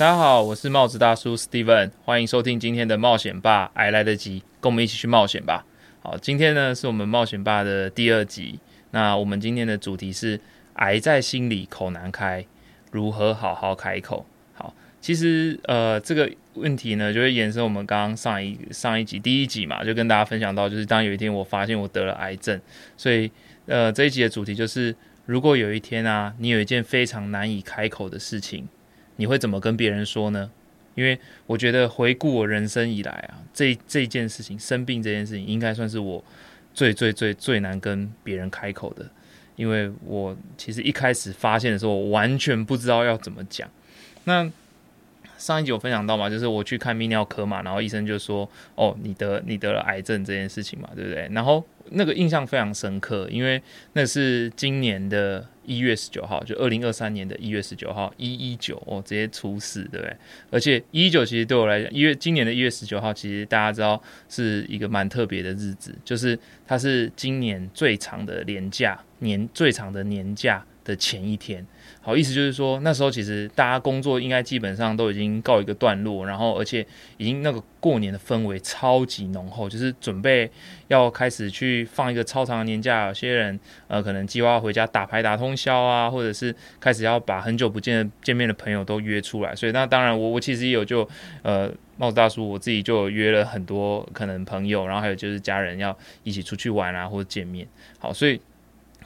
大家好，我是帽子大叔 Steven，欢迎收听今天的冒险吧，癌来得及，跟我们一起去冒险吧。好，今天呢是我们冒险吧的第二集，那我们今天的主题是癌在心里口难开，如何好好开口？好，其实呃这个问题呢就会延伸我们刚刚上一上一集第一集嘛，就跟大家分享到，就是当有一天我发现我得了癌症，所以呃这一集的主题就是如果有一天啊，你有一件非常难以开口的事情。你会怎么跟别人说呢？因为我觉得回顾我人生以来啊，这这件事情生病这件事情，应该算是我最最最最难跟别人开口的。因为我其实一开始发现的时候，我完全不知道要怎么讲。那上一集有分享到嘛，就是我去看泌尿科嘛，然后医生就说：“哦，你得你得了癌症这件事情嘛，对不对？”然后那个印象非常深刻，因为那是今年的。一月十九号，就二零二三年的一月十九号，一一九哦，直接出事，对不对？而且一一九其实对我来讲，一月今年的一月十九号，其实大家知道是一个蛮特别的日子，就是它是今年最长的年假年最长的年假的前一天。好，意思就是说，那时候其实大家工作应该基本上都已经告一个段落，然后而且已经那个过年的氛围超级浓厚，就是准备要开始去放一个超长的年假。有些人呃可能计划回家打牌打通宵啊，或者是开始要把很久不见见面的朋友都约出来。所以那当然我我其实也有就呃帽子大叔我自己就约了很多可能朋友，然后还有就是家人要一起出去玩啊或者见面。好，所以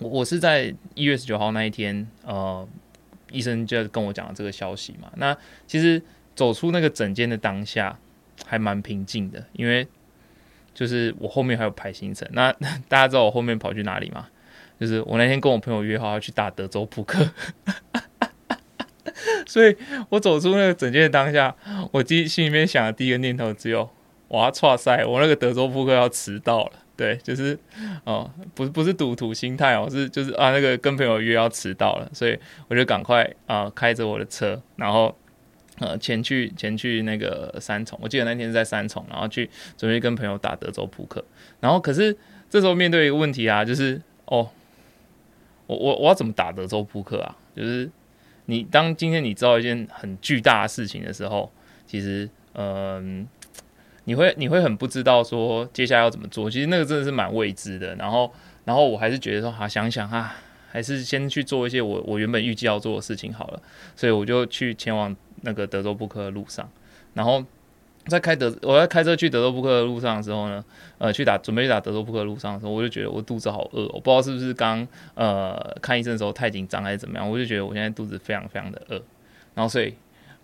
我是在一月十九号那一天呃。医生就跟我讲了这个消息嘛，那其实走出那个诊间的当下还蛮平静的，因为就是我后面还有排行程。那 大家知道我后面跑去哪里吗？就是我那天跟我朋友约好要去打德州扑克，所以我走出那个诊间的当下，我第心里面想的第一个念头只有：我要，错塞，我那个德州扑克要迟到了。对，就是哦，不是不是赌徒心态哦，是就是啊，那个跟朋友约要迟到了，所以我就赶快啊开着我的车，然后呃前去前去那个三重，我记得那天是在三重，然后去准备跟朋友打德州扑克，然后可是这时候面对一个问题啊，就是哦，我我我要怎么打德州扑克啊？就是你当今天你知道一件很巨大的事情的时候，其实嗯。你会你会很不知道说接下来要怎么做，其实那个真的是蛮未知的。然后然后我还是觉得说，好想想哈，还是先去做一些我我原本预计要做的事情好了。所以我就去前往那个德州扑克的路上。然后在开德我在开车去德州扑克的路上的时候呢，呃，去打准备去打德州扑克的路上的时候，我就觉得我肚子好饿，我不知道是不是刚呃看医生的时候太紧张还是怎么样，我就觉得我现在肚子非常非常的饿。然后所以。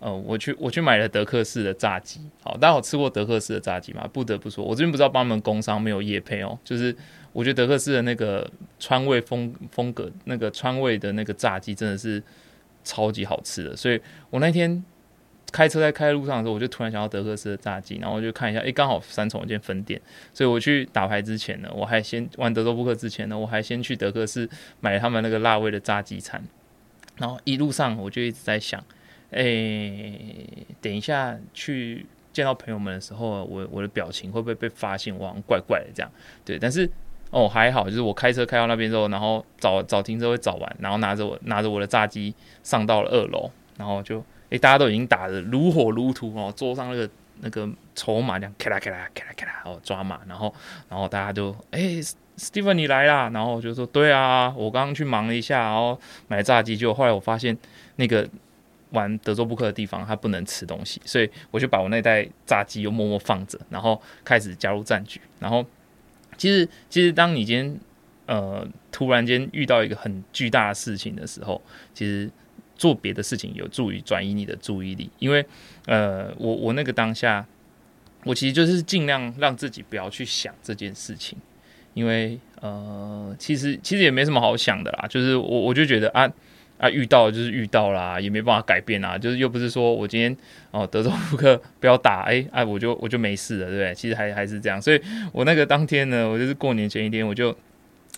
呃，我去我去买了德克士的炸鸡，好，大家有吃过德克士的炸鸡吗？不得不说，我这边不知道帮他们工商没有夜配哦，就是我觉得德克士的那个川味风风格，那个川味的那个炸鸡真的是超级好吃的，所以我那天开车在开路上的时候，我就突然想到德克士的炸鸡，然后我就看一下，诶，刚好三重一间分店，所以我去打牌之前呢，我还先玩德州扑克之前呢，我还先去德克士买了他们那个辣味的炸鸡餐，然后一路上我就一直在想。哎，等一下去见到朋友们的时候，我我的表情会不会被发现？我好像怪怪的这样，对。但是哦还好，就是我开车开到那边之后，然后找 找停车位找完，然后拿着我拿着我的炸鸡上到了二楼，然后就哎大家都已经打的如火如荼哦，桌上那个那个筹码这样咔啦咔啦咔啦咔啦哦抓马，然后然后大家就哎 Steven 你来啦，然后我就说对啊，我刚刚去忙了一下，然后买炸鸡，结果后来我发现那个。玩德州扑克的地方，他不能吃东西，所以我就把我那袋炸鸡又默默放着，然后开始加入战局。然后，其实其实当你今天呃突然间遇到一个很巨大的事情的时候，其实做别的事情有助于转移你的注意力。因为呃，我我那个当下，我其实就是尽量让自己不要去想这件事情，因为呃，其实其实也没什么好想的啦，就是我我就觉得啊。啊，遇到就是遇到啦，也没办法改变啦。就是又不是说我今天哦，德州扑克不要打，哎哎，我就我就没事了，对不对？其实还还是这样。所以我那个当天呢，我就是过年前一天，我就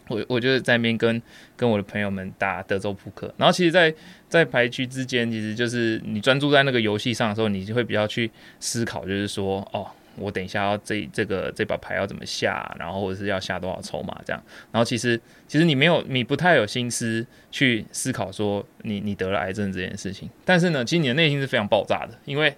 我我就在那边跟跟我的朋友们打德州扑克。然后其实，在在牌局之间，其实就是你专注在那个游戏上的时候，你就会比较去思考，就是说哦，我等一下要这这个这把牌要怎么下，然后或者是要下多少筹码这样。然后其实其实你没有你不太有心思去思考说你你得了癌症这件事情。但是呢，其实你的内心是非常爆炸的，因为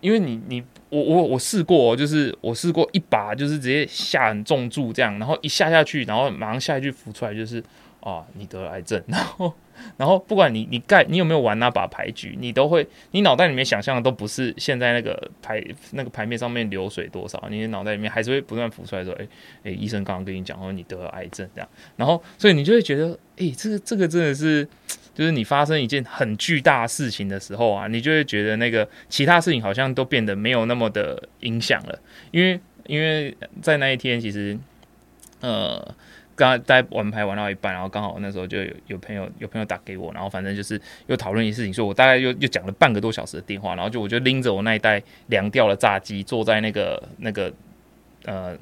因为你你我我我试过，就是我试过一把就是直接下很重注这样，然后一下下去，然后马上下一句浮出来就是啊你得了癌症，然后。然后不管你你盖你有没有玩那把牌局，你都会你脑袋里面想象的都不是现在那个牌那个牌面上面流水多少，你的脑袋里面还是会不断浮出来说，哎哎，医生刚刚跟你讲说你得了癌症这样，然后所以你就会觉得，哎，这个这个真的是，就是你发生一件很巨大事情的时候啊，你就会觉得那个其他事情好像都变得没有那么的影响了，因为因为在那一天其实，呃。刚刚在玩牌玩到一半，然后刚好那时候就有有朋友有朋友打给我，然后反正就是又讨论一些事情，所以我大概又又讲了半个多小时的电话，然后就我就拎着我那一袋凉掉的炸鸡，坐在那个那个呃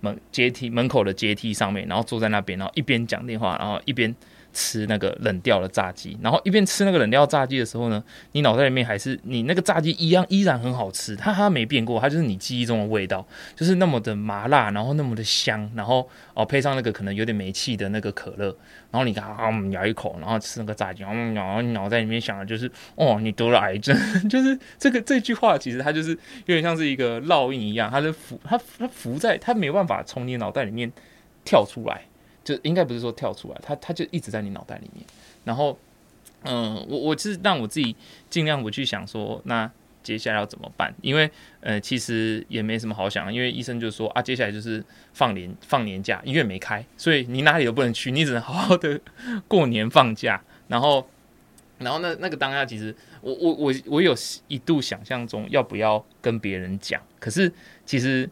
门阶梯门口的阶梯上面，然后坐在那边，然后一边讲电话，然后一边。吃那个冷掉的炸鸡，然后一边吃那个冷掉炸鸡的时候呢，你脑袋里面还是你那个炸鸡一样依然很好吃，它它没变过，它就是你记忆中的味道，就是那么的麻辣，然后那么的香，然后哦配上那个可能有点没气的那个可乐，然后你啊咬一口，然后吃那个炸鸡，然后你脑袋里面想的就是哦你得了癌症，就是这个这句话其实它就是有点像是一个烙印一样，它是浮它它浮在它没办法从你脑袋里面跳出来。就应该不是说跳出来，他他就一直在你脑袋里面。然后，嗯，我我是让我自己尽量不去想说，那接下来要怎么办？因为，呃，其实也没什么好想，因为医生就说啊，接下来就是放年放年假，医院没开，所以你哪里都不能去，你只能好好的过年放假。然后，然后那那个当下，其实我我我我有一度想象中要不要跟别人讲，可是其实。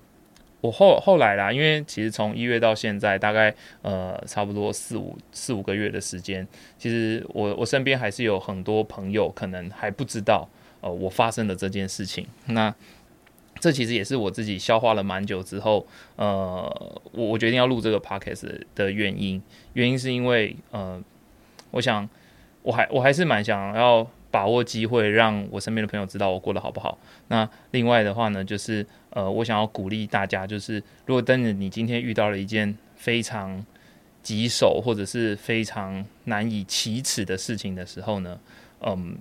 我后后来啦，因为其实从一月到现在，大概呃差不多四五四五个月的时间，其实我我身边还是有很多朋友可能还不知道呃我发生的这件事情。那这其实也是我自己消化了蛮久之后，呃我我决定要录这个 podcast 的原因。原因是因为呃我想我还我还是蛮想要。把握机会，让我身边的朋友知道我过得好不好。那另外的话呢，就是呃，我想要鼓励大家，就是如果等你今天遇到了一件非常棘手或者是非常难以启齿的事情的时候呢，嗯，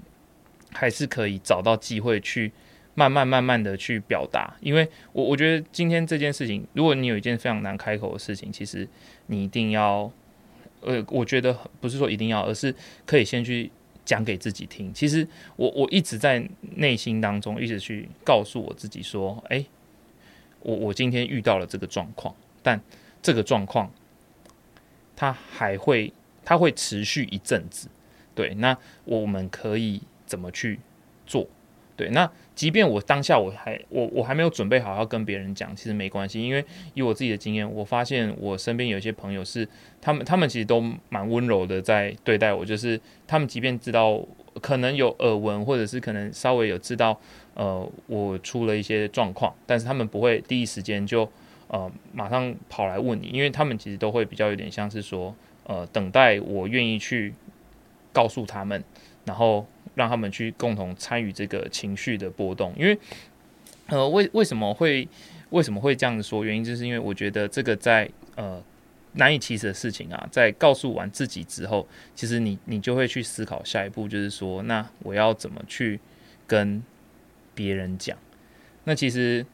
还是可以找到机会去慢慢慢慢的去表达。因为我我觉得今天这件事情，如果你有一件非常难开口的事情，其实你一定要，呃，我觉得不是说一定要，而是可以先去。讲给自己听，其实我我一直在内心当中一直去告诉我自己说，哎，我我今天遇到了这个状况，但这个状况它还会它会持续一阵子，对，那我们可以怎么去做？对，那即便我当下我还我我还没有准备好要跟别人讲，其实没关系，因为以我自己的经验，我发现我身边有一些朋友是他们他们其实都蛮温柔的在对待我，就是他们即便知道可能有耳闻，或者是可能稍微有知道呃我出了一些状况，但是他们不会第一时间就呃马上跑来问你，因为他们其实都会比较有点像是说呃等待我愿意去告诉他们，然后。让他们去共同参与这个情绪的波动，因为，呃，为为什么会为什么会这样子说？原因就是因为我觉得这个在呃难以启齿的事情啊，在告诉完自己之后，其实你你就会去思考下一步，就是说，那我要怎么去跟别人讲？那其实，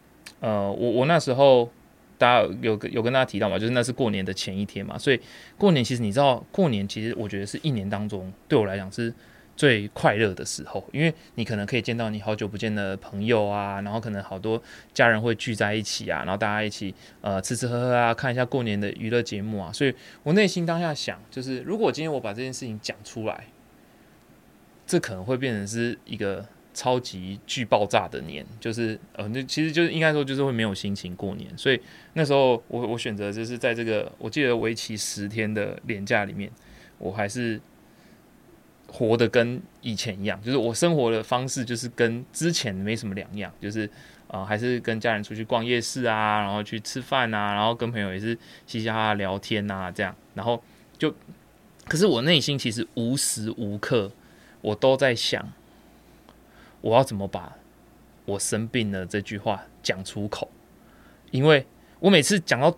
呃，我我那时候大家有有跟大家提到嘛，就是那是过年的前一天嘛，所以过年其实你知道，过年其实我觉得是一年当中对我来讲是。最快乐的时候，因为你可能可以见到你好久不见的朋友啊，然后可能好多家人会聚在一起啊，然后大家一起呃吃吃喝喝啊，看一下过年的娱乐节目啊，所以我内心当下想，就是如果今天我把这件事情讲出来，这可能会变成是一个超级巨爆炸的年，就是呃，那其实就是应该说就是会没有心情过年，所以那时候我我选择就是在这个我记得为期十天的年假里面，我还是。活的跟以前一样，就是我生活的方式就是跟之前没什么两样，就是啊，还是跟家人出去逛夜市啊，然后去吃饭啊，然后跟朋友也是嘻嘻哈哈聊天啊，这样，然后就，可是我内心其实无时无刻我都在想，我要怎么把我生病了这句话讲出口，因为我每次讲到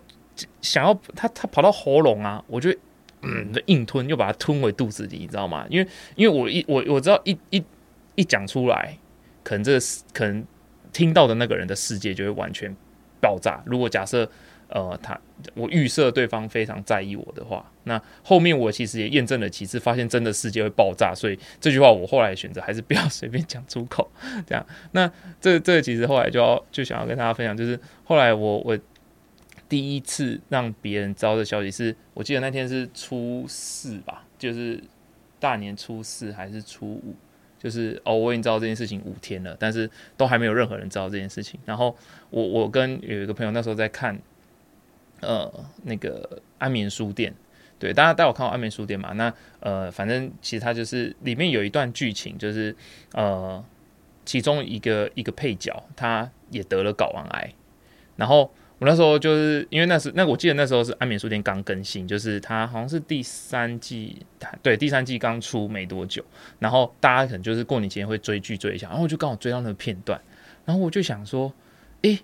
想要他他跑到喉咙啊，我就嗯硬吞，又把它吞回肚子里，你知道吗？因为因为我一我我知道一一一讲出来，可能这个可能听到的那个人的世界就会完全爆炸。如果假设。呃，他我预设对方非常在意我的话，那后面我其实也验证了几次，发现真的世界会爆炸，所以这句话我后来选择还是不要 随便讲出口。这样，那这这其实后来就要就想要跟大家分享，就是后来我我第一次让别人知道的消息是，我记得那天是初四吧，就是大年初四还是初五。就是哦，我已经知道这件事情五天了，但是都还没有任何人知道这件事情。然后我我跟有一个朋友那时候在看。呃，那个安眠书店，对，大家带我看过安眠书店嘛？那呃，反正其实它就是里面有一段剧情，就是呃，其中一个一个配角，他也得了睾丸癌。然后我那时候就是因为那时那我记得那时候是安眠书店刚更新，就是它好像是第三季，对，第三季刚出没多久。然后大家可能就是过年前会追剧追一下，然后我就刚好追到那个片段，然后我就想说，诶。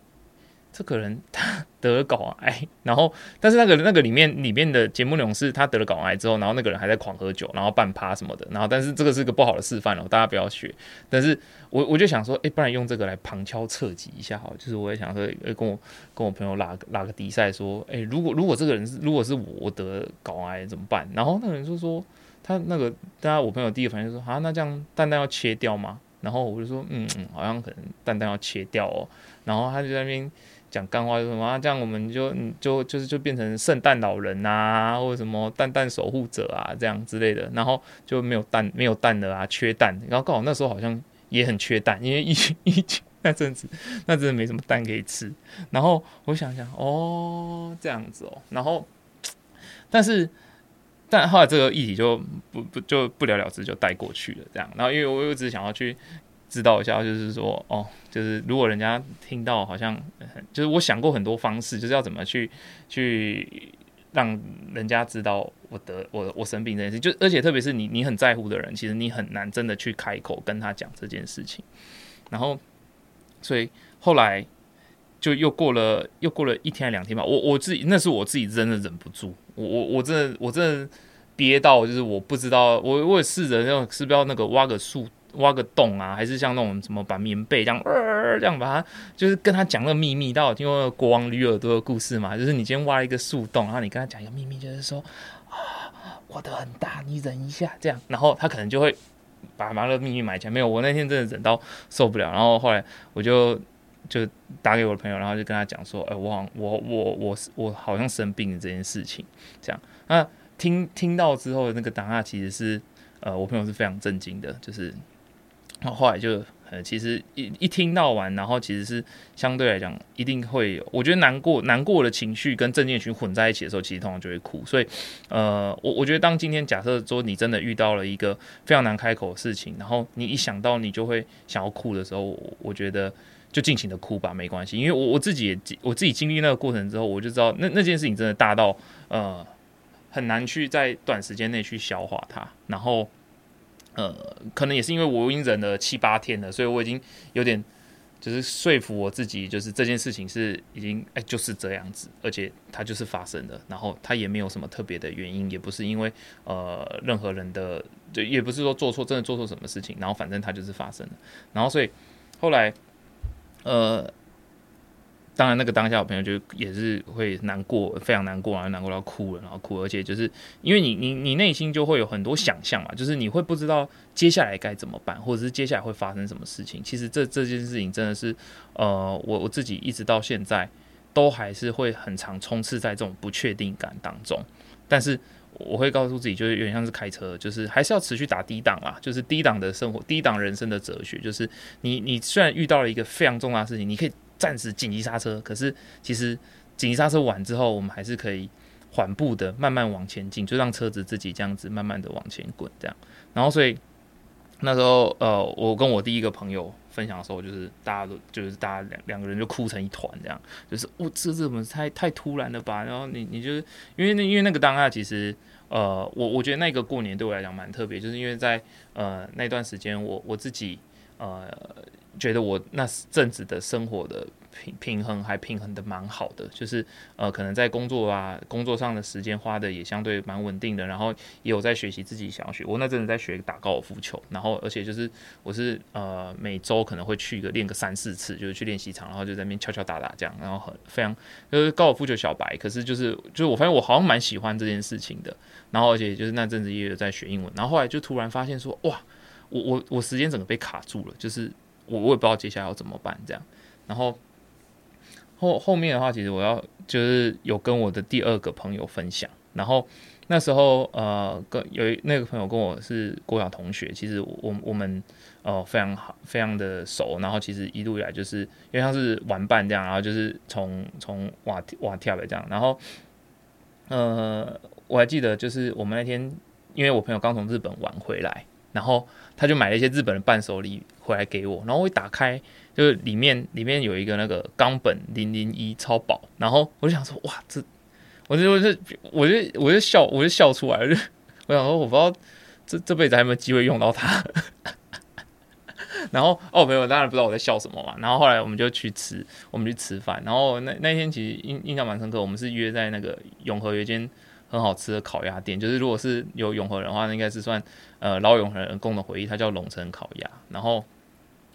这个人他得了睾癌，然后但是那个那个里面里面的节目内容是他得了睾癌之后，然后那个人还在狂喝酒，然后半趴什么的，然后但是这个是个不好的示范哦，大家不要学。但是我我就想说，哎，不然用这个来旁敲侧击一下好，就是我也想说，哎，跟我跟我朋友拉拉个比赛，说，哎，如果如果这个人是如果是我得睾癌怎么办？然后那个人就说，他那个大家我朋友第一个反应就说，啊，那这样蛋蛋要切掉吗？然后我就说，嗯嗯，好像可能蛋蛋要切掉哦。然后他就在那边。讲干话就什么啊，这样我们就就就是就变成圣诞老人啊，或者什么蛋蛋守护者啊，这样之类的，然后就没有蛋没有蛋了啊，缺蛋。然后刚好那时候好像也很缺蛋，因为疫情疫情那阵子，那真的没什么蛋可以吃。然后我想想，哦，这样子哦，然后但是但后来这个议题就不不就不了了之，就带过去了。这样，然后因为我一直想要去。知道一下，就是说，哦，就是如果人家听到，好像就是我想过很多方式，就是要怎么去去让人家知道我得我我生病这件事，就而且特别是你你很在乎的人，其实你很难真的去开口跟他讲这件事情。然后，所以后来就又过了又过了一天两天吧，我我自己那是我自己真的忍不住，我我我真的我真的憋到，就是我不知道，我我也试着要是不是要那个挖个树。挖个洞啊，还是像那种什么把棉被这样，呃这样把它，就是跟他讲那个秘密。大家有听过国王驴耳朵的故事嘛？就是你今天挖了一个树洞，然后你跟他讲一个秘密，就是说啊，我的很大，你忍一下，这样，然后他可能就会把把那个秘密埋起来。没有，我那天真的忍到受不了，然后后来我就就打给我的朋友，然后就跟他讲说，哎，我好我我我我好像生病了这件事情，这样。那听听到之后，那个答案其实是呃，我朋友是非常震惊的，就是。然后来就，呃，其实一一听到完，然后其实是相对来讲一定会有，我觉得难过难过的情绪跟正念群混在一起的时候，其实通常就会哭。所以，呃，我我觉得当今天假设说你真的遇到了一个非常难开口的事情，然后你一想到你就会想要哭的时候，我觉得就尽情的哭吧，没关系。因为我我自己也我自己经历那个过程之后，我就知道那那件事情真的大到呃很难去在短时间内去消化它，然后。呃，可能也是因为我已经忍了七八天了，所以我已经有点就是说服我自己，就是这件事情是已经哎就是这样子，而且它就是发生的，然后它也没有什么特别的原因，也不是因为呃任何人的，就也不是说做错真的做错什么事情，然后反正它就是发生了，然后所以后来呃。当然，那个当下，我朋友就也是会难过，非常难过，然后难过到哭了，然后哭，而且就是因为你，你，你内心就会有很多想象嘛，就是你会不知道接下来该怎么办，或者是接下来会发生什么事情。其实这这件事情真的是，呃，我我自己一直到现在都还是会很常冲刺在这种不确定感当中。但是我会告诉自己，就是有点像是开车，就是还是要持续打低档啦，就是低档的生活，低档人生的哲学，就是你你虽然遇到了一个非常重大的事情，你可以。暂时紧急刹车，可是其实紧急刹车完之后，我们还是可以缓步的慢慢往前进，就让车子自己这样子慢慢的往前滚，这样。然后所以那时候，呃，我跟我第一个朋友分享的时候，就是大家都就是大家两两个人就哭成一团，这样，就是我这这怎么太太突然了吧？然后你你就是因为那因为那个当下，其实呃，我我觉得那个过年对我来讲蛮特别，就是因为在呃那段时间，我我自己。呃，觉得我那阵子的生活的。平平衡还平衡的蛮好的，就是呃，可能在工作啊工作上的时间花的也相对蛮稳定的，然后也有在学习自己想要学。我那阵子在学打高尔夫球，然后而且就是我是呃每周可能会去一个练个三四次，就是去练习场，然后就在那边敲敲打打这样，然后很非常就是高尔夫球小白，可是就是就是我发现我好像蛮喜欢这件事情的，然后而且就是那阵子也有在学英文，然后后来就突然发现说哇，我我我时间整个被卡住了，就是我我也不知道接下来要怎么办这样，然后。后后面的话，其实我要就是有跟我的第二个朋友分享，然后那时候呃，跟有那个朋友跟我是国小同学，其实我我们呃非常好，非常的熟，然后其实一路以来就是因为他是玩伴这样，然后就是从从瓦瓦跳的这样，然后呃我还记得就是我们那天，因为我朋友刚从日本玩回来，然后他就买了一些日本的伴手礼回来给我，然后我一打开。就是里面里面有一个那个冈本零零一超薄，然后我就想说哇，这，我就我就我就我就笑我就笑出来了，我想说我不知道这这辈子还有没有机会用到它，然后哦没有，当然不知道我在笑什么嘛。然后后来我们就去吃，我们去吃饭，然后那那天其实印印象蛮深刻，我们是约在那个永和有一间很好吃的烤鸭店，就是如果是有永和人的话，那应该是算呃老永和人共同回忆，它叫龙城烤鸭，然后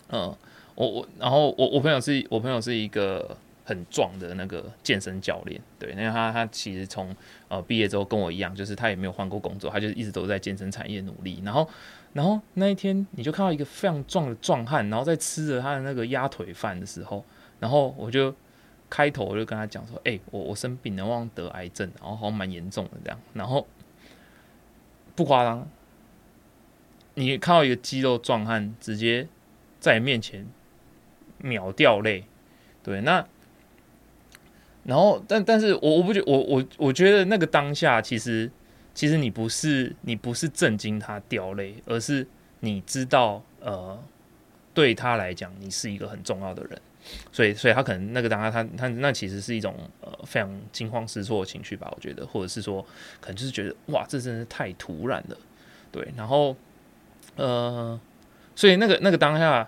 嗯。我我然后我我朋友是我朋友是一个很壮的那个健身教练，对，因为他他其实从呃毕业之后跟我一样，就是他也没有换过工作，他就一直都在健身产业努力。然后然后那一天你就看到一个非常壮的壮汉，然后在吃着他的那个鸭腿饭的时候，然后我就开头我就跟他讲说，哎，我我生病了，我得癌症，然后好像蛮严重的这样。然后不夸张，你看到一个肌肉壮汉直接在面前。秒掉泪，对，那然后，但但是我我不觉我我我觉得那个当下，其实其实你不是你不是震惊他掉泪，而是你知道，呃，对他来讲，你是一个很重要的人，所以所以他可能那个当下他他那其实是一种呃非常惊慌失措的情绪吧，我觉得，或者是说可能就是觉得哇，这真是太突然了，对，然后呃，所以那个那个当下。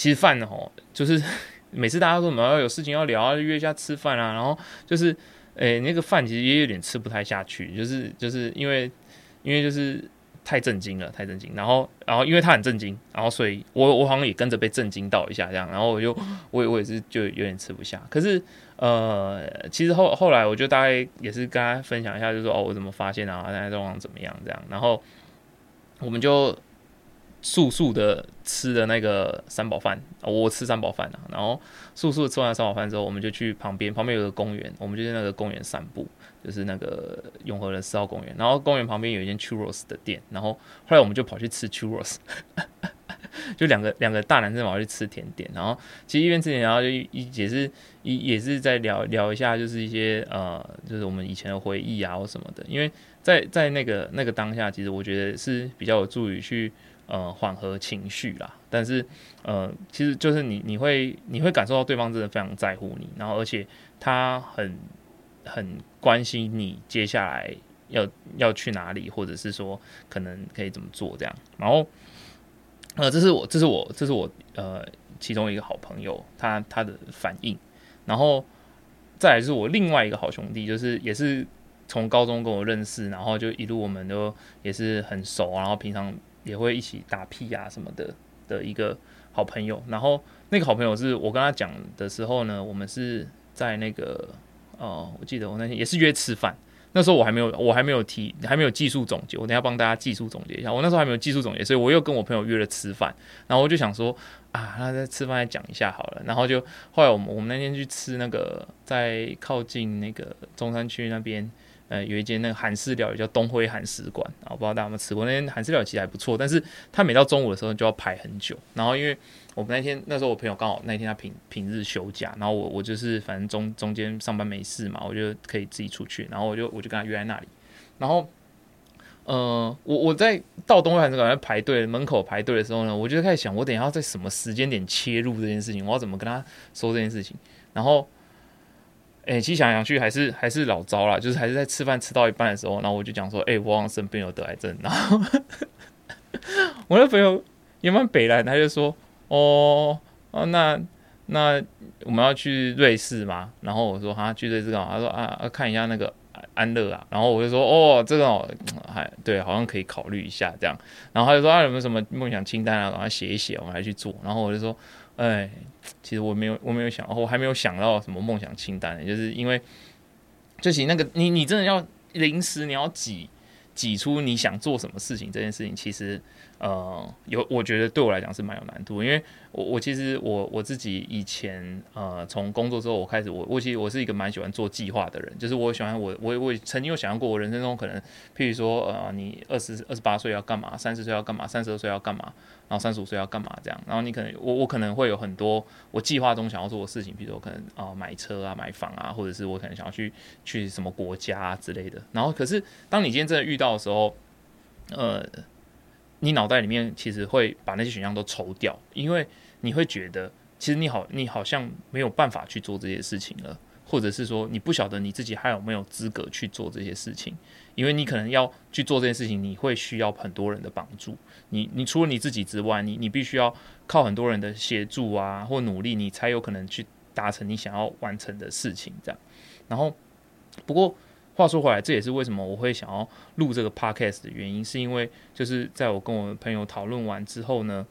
其实饭哦，就是 每次大家说我们要有事情要聊啊，约一下吃饭啊，然后就是，诶，那个饭其实也有点吃不太下去，就是就是因为因为就是太震惊了，太震惊，然后然后因为他很震惊，然后所以我我好像也跟着被震惊到一下这样，然后我就我我也是就有点吃不下，可是呃，其实后后来我就大概也是跟他分享一下，就说哦我怎么发现啊，现在状况怎么样这样，然后我们就。速速的吃的那个三宝饭，我吃三宝饭啊，然后速速吃完三宝饭之后，我们就去旁边，旁边有个公园，我们就在那个公园散步，就是那个永和的四号公园。然后公园旁边有一间 churros 的店，然后后来我们就跑去吃 churros，就两个两个大男生跑去吃甜点，然后其实一边吃甜，然后就一也是一也是在聊聊一下，就是一些呃，就是我们以前的回忆啊或什么的。因为在在那个那个当下，其实我觉得是比较有助于去。呃，缓和情绪啦，但是呃，其实就是你你会你会感受到对方真的非常在乎你，然后而且他很很关心你接下来要要去哪里，或者是说可能可以怎么做这样。然后呃，这是我这是我这是我呃其中一个好朋友他他的反应，然后再来是我另外一个好兄弟，就是也是从高中跟我认识，然后就一路我们都也是很熟，然后平常。也会一起打屁呀什么的的一个好朋友，然后那个好朋友是我跟他讲的时候呢，我们是在那个哦，我记得我那天也是约吃饭，那时候我还没有我还没有提还没有技术总结，我等下帮大家技术总结一下，我那时候还没有技术总结，所以我又跟我朋友约了吃饭，然后我就想说啊，那在吃饭再讲一下好了，然后就后来我们我们那天去吃那个在靠近那个中山区那边。呃，有一间那个韩式料理叫东辉韩食馆，我不知道大家有没有吃过。那间韩式料理其实还不错，但是他每到中午的时候就要排很久。然后因为我们那天那时候我朋友刚好那天他平平日休假，然后我我就是反正中中间上班没事嘛，我就可以自己出去。然后我就我就跟他约在那里。然后，呃，我我在到东辉韩食馆在排队门口排队的时候呢，我就开始想，我等一下要在什么时间点切入这件事情，我要怎么跟他说这件事情。然后。哎，其实想想去还是还是老招了，就是还是在吃饭吃到一半的时候，然后我就讲说，哎，我好像生病有得癌症，然后 我那朋友也蛮北来，他就说，哦哦，那那我们要去瑞士吗？然后我说哈，去瑞士干嘛？他说啊，看一下那个安乐啊。然后我就说哦，这个，还对，好像可以考虑一下这样。然后他就说啊，有没有什么梦想清单啊？赶快写一写，我们来去做。然后我就说，哎，其实我没有，我没有想，我还没有想到什么梦想清单，就是因为，就其那个你你真的要临时你要挤挤出你想做什么事情这件事情，其实。呃，有，我觉得对我来讲是蛮有难度，因为我我其实我我自己以前呃从工作之后我开始我我其实我是一个蛮喜欢做计划的人，就是我喜欢我我我曾经有想象过我人生中可能，譬如说呃你二十二十八岁要干嘛，三十岁要干嘛，三十二岁要干嘛，然后三十五岁要干嘛这样，然后你可能我我可能会有很多我计划中想要做的事情，比如说可能啊买车啊买房啊，或者是我可能想要去去什么国家之类的，然后可是当你今天真的遇到的时候，呃。你脑袋里面其实会把那些选项都抽掉，因为你会觉得，其实你好，你好像没有办法去做这些事情了，或者是说你不晓得你自己还有没有资格去做这些事情，因为你可能要去做这件事情，你会需要很多人的帮助。你你除了你自己之外，你你必须要靠很多人的协助啊，或努力，你才有可能去达成你想要完成的事情。这样，然后不过。话说回来，这也是为什么我会想要录这个 podcast 的原因，是因为就是在我跟我的朋友讨论完之后呢，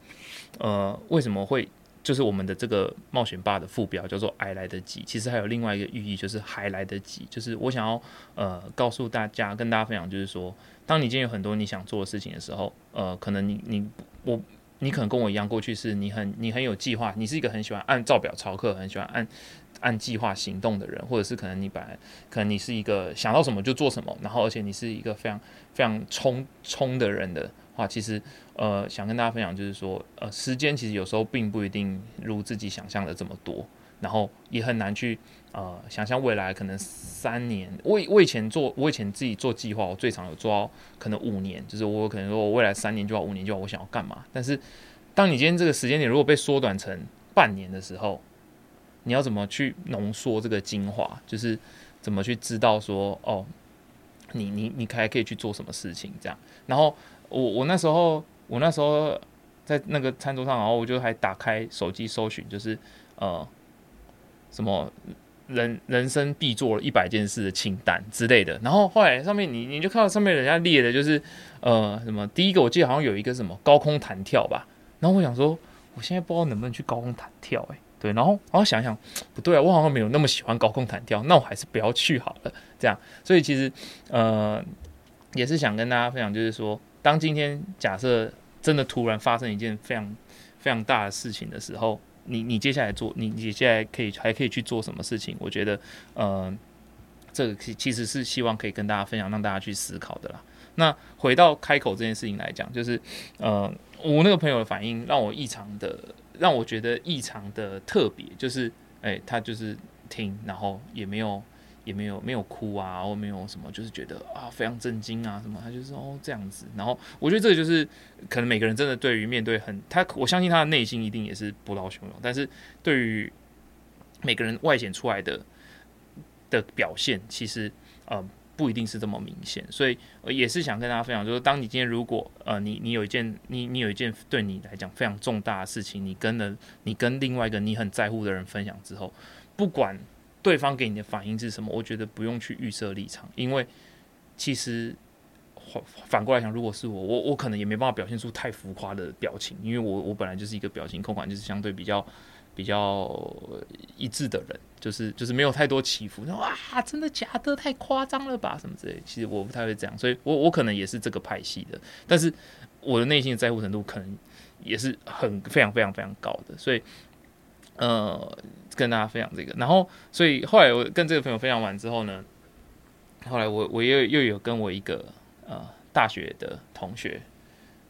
呃，为什么会就是我们的这个冒险吧的副标叫做“矮来得及”，其实还有另外一个寓意，就是“还来得及”，就是我想要呃告诉大家，跟大家分享，就是说，当你今天有很多你想做的事情的时候，呃，可能你你我你可能跟我一样，过去是你很你很有计划，你是一个很喜欢按照表操课，很喜欢按。按计划行动的人，或者是可能你本来可能你是一个想到什么就做什么，然后而且你是一个非常非常冲冲的人的话，其实呃想跟大家分享就是说，呃时间其实有时候并不一定如自己想象的这么多，然后也很难去呃想象未来可能三年。我我以前做我以前自己做计划，我最长有做到可能五年，就是我可能说我未来三年就要五年就要我想要干嘛。但是当你今天这个时间点如果被缩短成半年的时候，你要怎么去浓缩这个精华？就是怎么去知道说哦，你你你还可以去做什么事情？这样。然后我我那时候我那时候在那个餐桌上，然后我就还打开手机搜寻，就是呃什么人人生必做一百件事的清单之类的。然后后来上面你你就看到上面人家列的就是呃什么第一个我记得好像有一个什么高空弹跳吧。然后我想说，我现在不知道能不能去高空弹跳哎。对，然后然后想想不对啊，我好像没有那么喜欢高空弹跳，那我还是不要去好了。这样，所以其实呃也是想跟大家分享，就是说，当今天假设真的突然发生一件非常非常大的事情的时候，你你接下来做，你你接下来可以还可以去做什么事情？我觉得呃这个其其实是希望可以跟大家分享，让大家去思考的啦。那回到开口这件事情来讲，就是呃我那个朋友的反应让我异常的。让我觉得异常的特别，就是，哎，他就是听，然后也没有，也没有，没有哭啊，或没有什么，就是觉得啊，非常震惊啊，什么，他就是哦这样子。然后我觉得这个就是，可能每个人真的对于面对很他，我相信他的内心一定也是波涛汹涌，但是对于每个人外显出来的的表现，其实，呃。不一定是这么明显，所以也是想跟大家分享，就是当你今天如果呃你你有一件你你有一件对你来讲非常重大的事情，你跟了你跟另外一个你很在乎的人分享之后，不管对方给你的反应是什么，我觉得不用去预设立场，因为其实反反过来想，如果是我，我我可能也没办法表现出太浮夸的表情，因为我我本来就是一个表情控管就是相对比较。比较一致的人，就是就是没有太多起伏。哇，真的假的？太夸张了吧？什么之类。其实我不太会这样，所以我我可能也是这个派系的。但是我的内心的在乎程度可能也是很非常非常非常高的。所以呃，跟大家分享这个。然后，所以后来我跟这个朋友分享完之后呢，后来我我又又有跟我一个呃大学的同学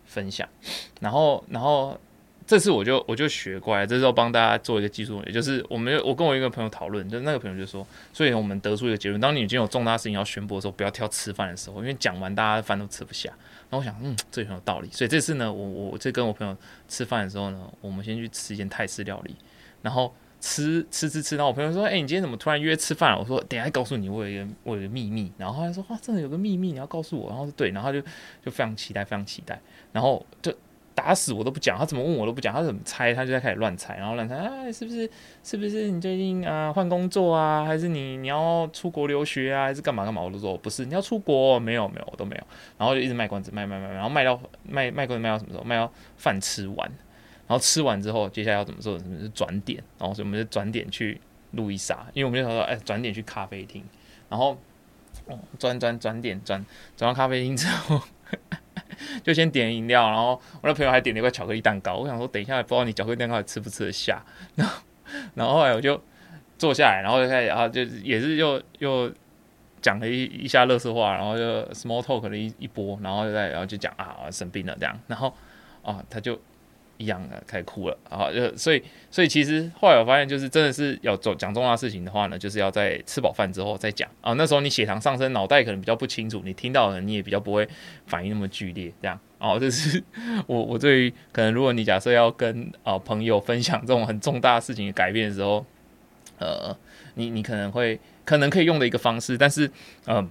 分享，然后然后。这次我就我就学乖，这时候帮大家做一个技术，也就是我们我跟我一个朋友讨论，就那个朋友就说，所以我们得出一个结论：当你已经有重大事情要宣布的时候，不要挑吃饭的时候，因为讲完大家饭都吃不下。然后我想，嗯，这很有道理。所以这次呢，我我这跟我朋友吃饭的时候呢，我们先去吃一间泰式料理，然后吃吃吃吃。然后我朋友说，哎，你今天怎么突然约吃饭了？我说，等下告诉你，我有一个我有一个秘密。然后他说，哇，真的有个秘密，你要告诉我。然后对，然后就就非常期待，非常期待。然后就。打死我都不讲，他怎么问我都不讲，他怎么猜他就在开始乱猜，然后乱猜啊，是不是是不是你最近啊换工作啊，还是你你要出国留学啊，还是干嘛干嘛？我都说不是，你要出国没有没有我都没有，然后就一直卖关子卖卖卖，然后卖到卖卖关子卖到什么时候？卖到饭吃完，然后吃完之后，接下来要怎么做？什么是转点？然后所以我们就转点去路易莎，因为我们就想说，哎，转点去咖啡厅，然后。转转转点转转到咖啡厅之后，就先点饮料，然后我那朋友还点了一块巧克力蛋糕。我想说，等一下不知道你巧克力蛋糕吃不吃得下。然后，然后后来我就坐下来，然后就开始啊，就也是又又讲了一一下乐色话，然后就 small talk 了一一波，然后就在然后就讲啊生病了这样，然后啊他就。一样的开始哭了啊，就所以所以其实后来我发现，就是真的是要走讲重要事情的话呢，就是要在吃饱饭之后再讲啊。那时候你血糖上升，脑袋可能比较不清楚，你听到的你也比较不会反应那么剧烈，这样哦。这是我我对于可能如果你假设要跟啊朋友分享这种很重大事情的改变的时候，呃，你你可能会可能可以用的一个方式，但是呃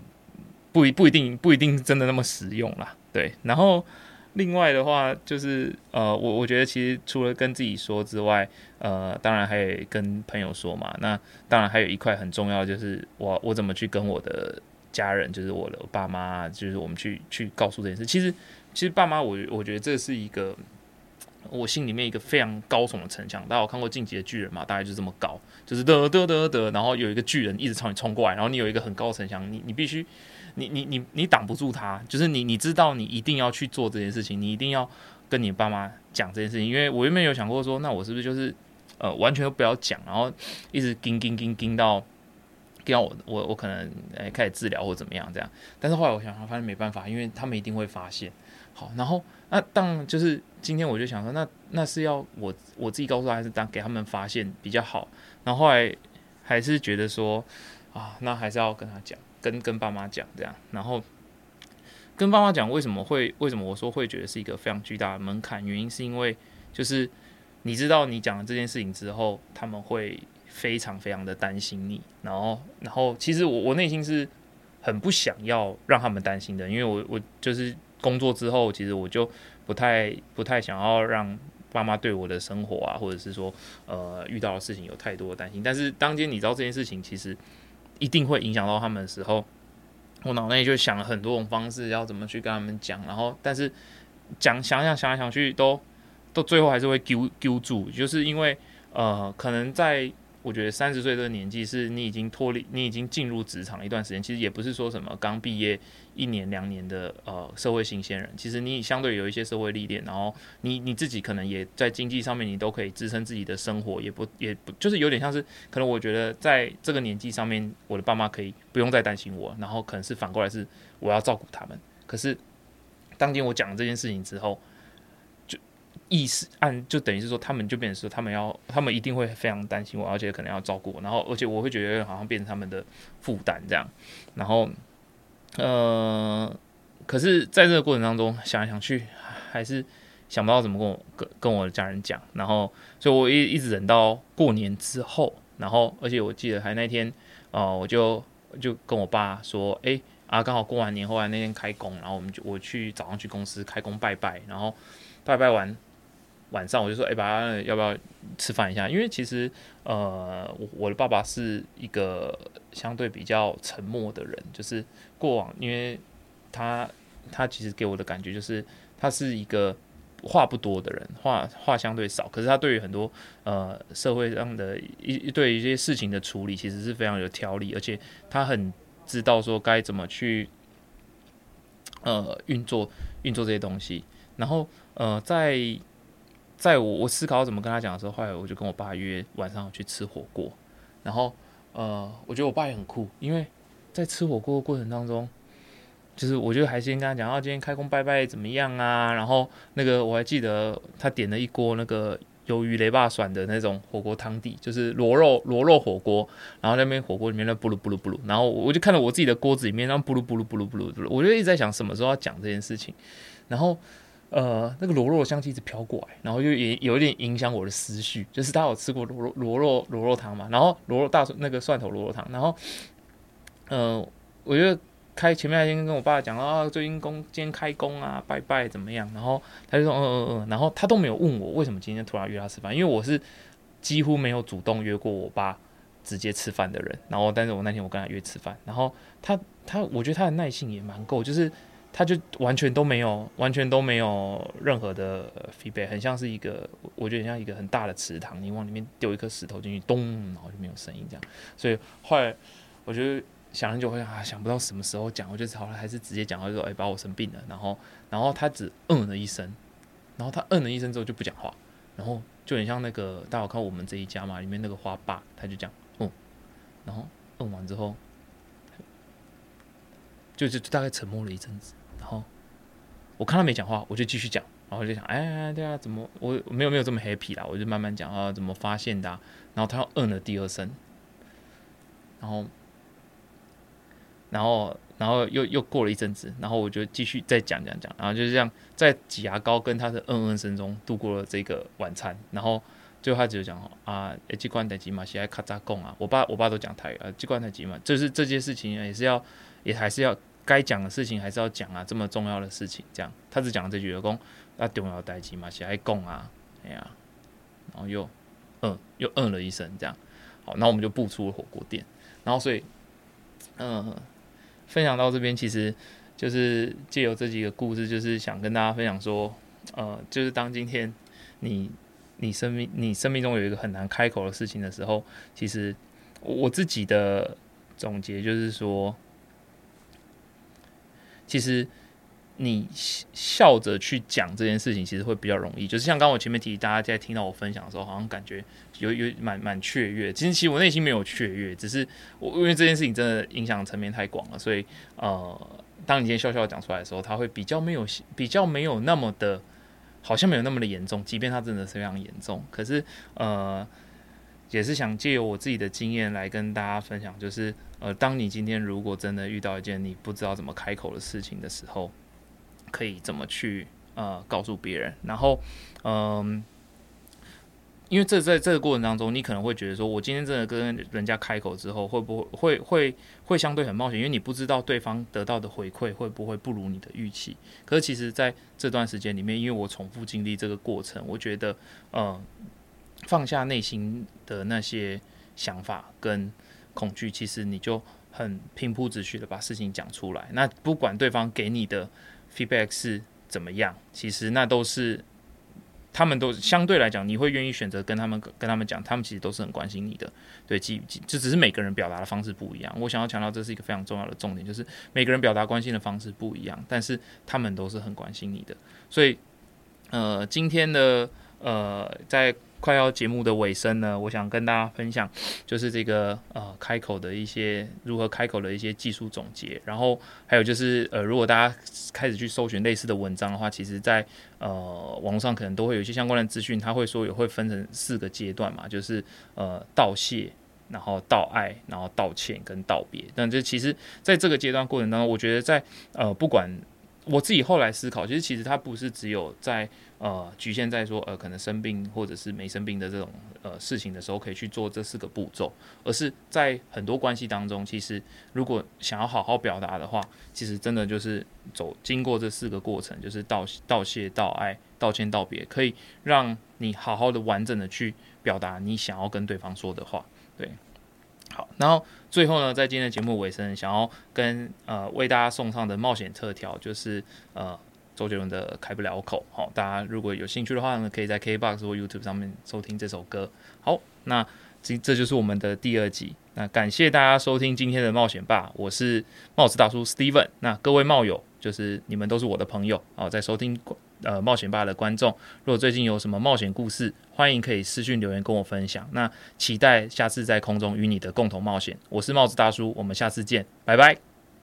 不一不一定不一定真的那么实用啦。对，然后。另外的话，就是呃，我我觉得其实除了跟自己说之外，呃，当然还有跟朋友说嘛。那当然还有一块很重要，就是我我怎么去跟我的家人，就是我的爸妈，就是我们去去告诉这件事。其实其实爸妈，我我觉得这是一个我心里面一个非常高耸的城墙。大家有看过《进击的巨人》嘛？大概就这么高，就是得得得得，然后有一个巨人一直朝你冲过来，然后你有一个很高的城墙，你你必须。你你你你挡不住他，就是你你知道你一定要去做这件事情，你一定要跟你爸妈讲这件事情。因为我原本有想过说，那我是不是就是呃完全都不要讲，然后一直盯盯盯盯到盯到我我我可能诶开始治疗或怎么样这样。但是后来我想，发现没办法，因为他们一定会发现。好，然后那当就是今天我就想说，那那是要我我自己告诉他，还是当给他们发现比较好？然后后来还是觉得说啊，那还是要跟他讲。跟跟爸妈讲这样，然后跟爸妈讲为什么会为什么我说会觉得是一个非常巨大的门槛，原因是因为就是你知道你讲了这件事情之后，他们会非常非常的担心你，然后然后其实我我内心是很不想要让他们担心的，因为我我就是工作之后，其实我就不太不太想要让爸妈对我的生活啊，或者是说呃遇到的事情有太多的担心，但是当天你知道这件事情其实。一定会影响到他们的时候，我脑内就想了很多种方式，要怎么去跟他们讲。然后，但是讲想想想来想去，都都最后还是会丢丢住，就是因为呃，可能在。我觉得三十岁这个年纪是你已经脱离，你已经进入职场一段时间。其实也不是说什么刚毕业一年两年的呃社会新鲜人。其实你相对有一些社会历练，然后你你自己可能也在经济上面，你都可以支撑自己的生活，也不也不就是有点像是可能我觉得在这个年纪上面，我的爸妈可以不用再担心我，然后可能是反过来是我要照顾他们。可是当天我讲这件事情之后。意识按就等于是说，他们就变成说，他们要，他们一定会非常担心我，而且可能要照顾我，然后，而且我会觉得好像变成他们的负担这样。然后，呃，可是在这个过程当中，想来想去，还是想不到怎么跟我跟跟我的家人讲。然后，所以我一一直忍到过年之后，然后，而且我记得还那天，呃，我就就跟我爸说，哎，啊，刚好过完年后来那天开工，然后我们就我去早上去公司开工拜拜，然后拜拜完。晚上我就说，哎，爸爸要不要吃饭一下？因为其实，呃，我我的爸爸是一个相对比较沉默的人，就是过往，因为他他其实给我的感觉就是他是一个话不多的人，话话相对少，可是他对于很多呃社会上的一对一些事情的处理，其实是非常有条理，而且他很知道说该怎么去呃运作运作这些东西，然后呃在。在我我思考怎么跟他讲的时候，后来我就跟我爸约晚上去吃火锅，然后呃，我觉得我爸也很酷，因为在吃火锅的过程当中，就是我觉得还先跟他讲，啊，今天开工拜拜怎么样啊？然后那个我还记得他点了一锅那个鱿鱼雷霸爽的那种火锅汤底，就是螺肉螺肉火锅，然后那边火锅里面那布鲁布鲁布鲁，然后我就看到我自己的锅子里面那布鲁布鲁布鲁布鲁布鲁，我就一直在想什么时候要讲这件事情，然后。呃，那个螺肉香气一直飘过来，然后就也有一点影响我的思绪。就是大家有吃过螺肉螺肉螺肉汤嘛？然后螺肉大那个蒜头螺肉汤，然后，呃，我觉得开前面那天跟我爸讲啊，最近工今天开工啊，拜拜怎么样？然后他就说嗯嗯嗯，然后他都没有问我为什么今天突然约他吃饭，因为我是几乎没有主动约过我爸直接吃饭的人。然后但是我那天我跟他约吃饭，然后他他我觉得他的耐性也蛮够，就是他就完全都没有完全都没有任何的 feedback，很像是一个我觉得像一个很大的池塘，你往里面丢一颗石头进去，咚，然后就没有声音这样。所以后来我觉得。想很久，会啊，想不到什么时候讲，我就好了，还是直接讲，就说，哎，把我生病了，然后，然后他只嗯了一声，然后他嗯了一声之后就不讲话，然后就很像那个大家看我们这一家嘛，里面那个花爸，他就讲，嗯，然后嗯完之后，就就大概沉默了一阵子，然后我看他没讲话，我就继续讲，然后就想，哎，对啊，怎么我没有没有这么 happy 啦，我就慢慢讲啊，怎么发现的，然后他又嗯了第二声，然后。然后，然后又又过了一阵子，然后我就继续再讲讲讲，然后就这样在挤牙膏跟他的嗯嗯声中度过了这个晚餐。然后最后他只有讲啊，机关台吉嘛，喜爱卡扎贡啊，我爸我爸都讲台语啊，机关台吉嘛，就是这件事情也是要也还是要该讲的事情还是要讲啊，这么重要的事情这样，他只讲了这句，讲那重要代志嘛，喜爱贡啊，哎呀，然后又嗯又嗯了一声这样，好，那我们就步出了火锅店，然后所以嗯。分享到这边，其实就是借由这几个故事，就是想跟大家分享说，呃，就是当今天你你生命你生命中有一个很难开口的事情的时候，其实我自己的总结就是说，其实。你笑着去讲这件事情，其实会比较容易。就是像刚我前面提，大家在听到我分享的时候，好像感觉有有蛮蛮雀跃。其实其实我内心没有雀跃，只是我因为这件事情真的影响层面太广了，所以呃，当你今天笑笑讲出来的时候，他会比较没有比较没有那么的，好像没有那么的严重。即便它真的是非常严重，可是呃，也是想借由我自己的经验来跟大家分享，就是呃，当你今天如果真的遇到一件你不知道怎么开口的事情的时候。可以怎么去呃告诉别人？然后嗯，因为这在这个过程当中，你可能会觉得说，我今天真的跟人家开口之后，会不会会会会相对很冒险？因为你不知道对方得到的回馈会不会不如你的预期。可是其实在这段时间里面，因为我重复经历这个过程，我觉得呃放下内心的那些想法跟恐惧，其实你就很平铺直叙的把事情讲出来。那不管对方给你的。feedback 是怎么样？其实那都是，他们都相对来讲，你会愿意选择跟他们跟他们讲，他们其实都是很关心你的。对，记就只是每个人表达的方式不一样。我想要强调，这是一个非常重要的重点，就是每个人表达关心的方式不一样，但是他们都是很关心你的。所以，呃，今天的呃，在。快要节目的尾声呢，我想跟大家分享，就是这个呃开口的一些如何开口的一些技术总结，然后还有就是呃如果大家开始去搜寻类似的文章的话，其实在呃网络上可能都会有一些相关的资讯，他会说也会分成四个阶段嘛，就是呃道谢，然后道爱，然后道歉跟道别。但这其实在这个阶段过程当中，我觉得在呃不管我自己后来思考，其实其实它不是只有在。呃，局限在说呃，可能生病或者是没生病的这种呃事情的时候，可以去做这四个步骤，而是在很多关系当中，其实如果想要好好表达的话，其实真的就是走经过这四个过程，就是道道谢、道爱、道歉、道别，可以让你好好的完整的去表达你想要跟对方说的话。对，好，然后最后呢，在今天的节目尾声，想要跟呃为大家送上的冒险特调就是呃。周杰伦的开不了口，好，大家如果有兴趣的话呢，可以在 KBox 或 YouTube 上面收听这首歌。好，那这这就是我们的第二集。那感谢大家收听今天的冒险吧，我是帽子大叔 Steven。那各位帽友，就是你们都是我的朋友好，在收听呃冒险吧的观众，如果最近有什么冒险故事，欢迎可以私讯留言跟我分享。那期待下次在空中与你的共同冒险。我是帽子大叔，我们下次见，拜拜。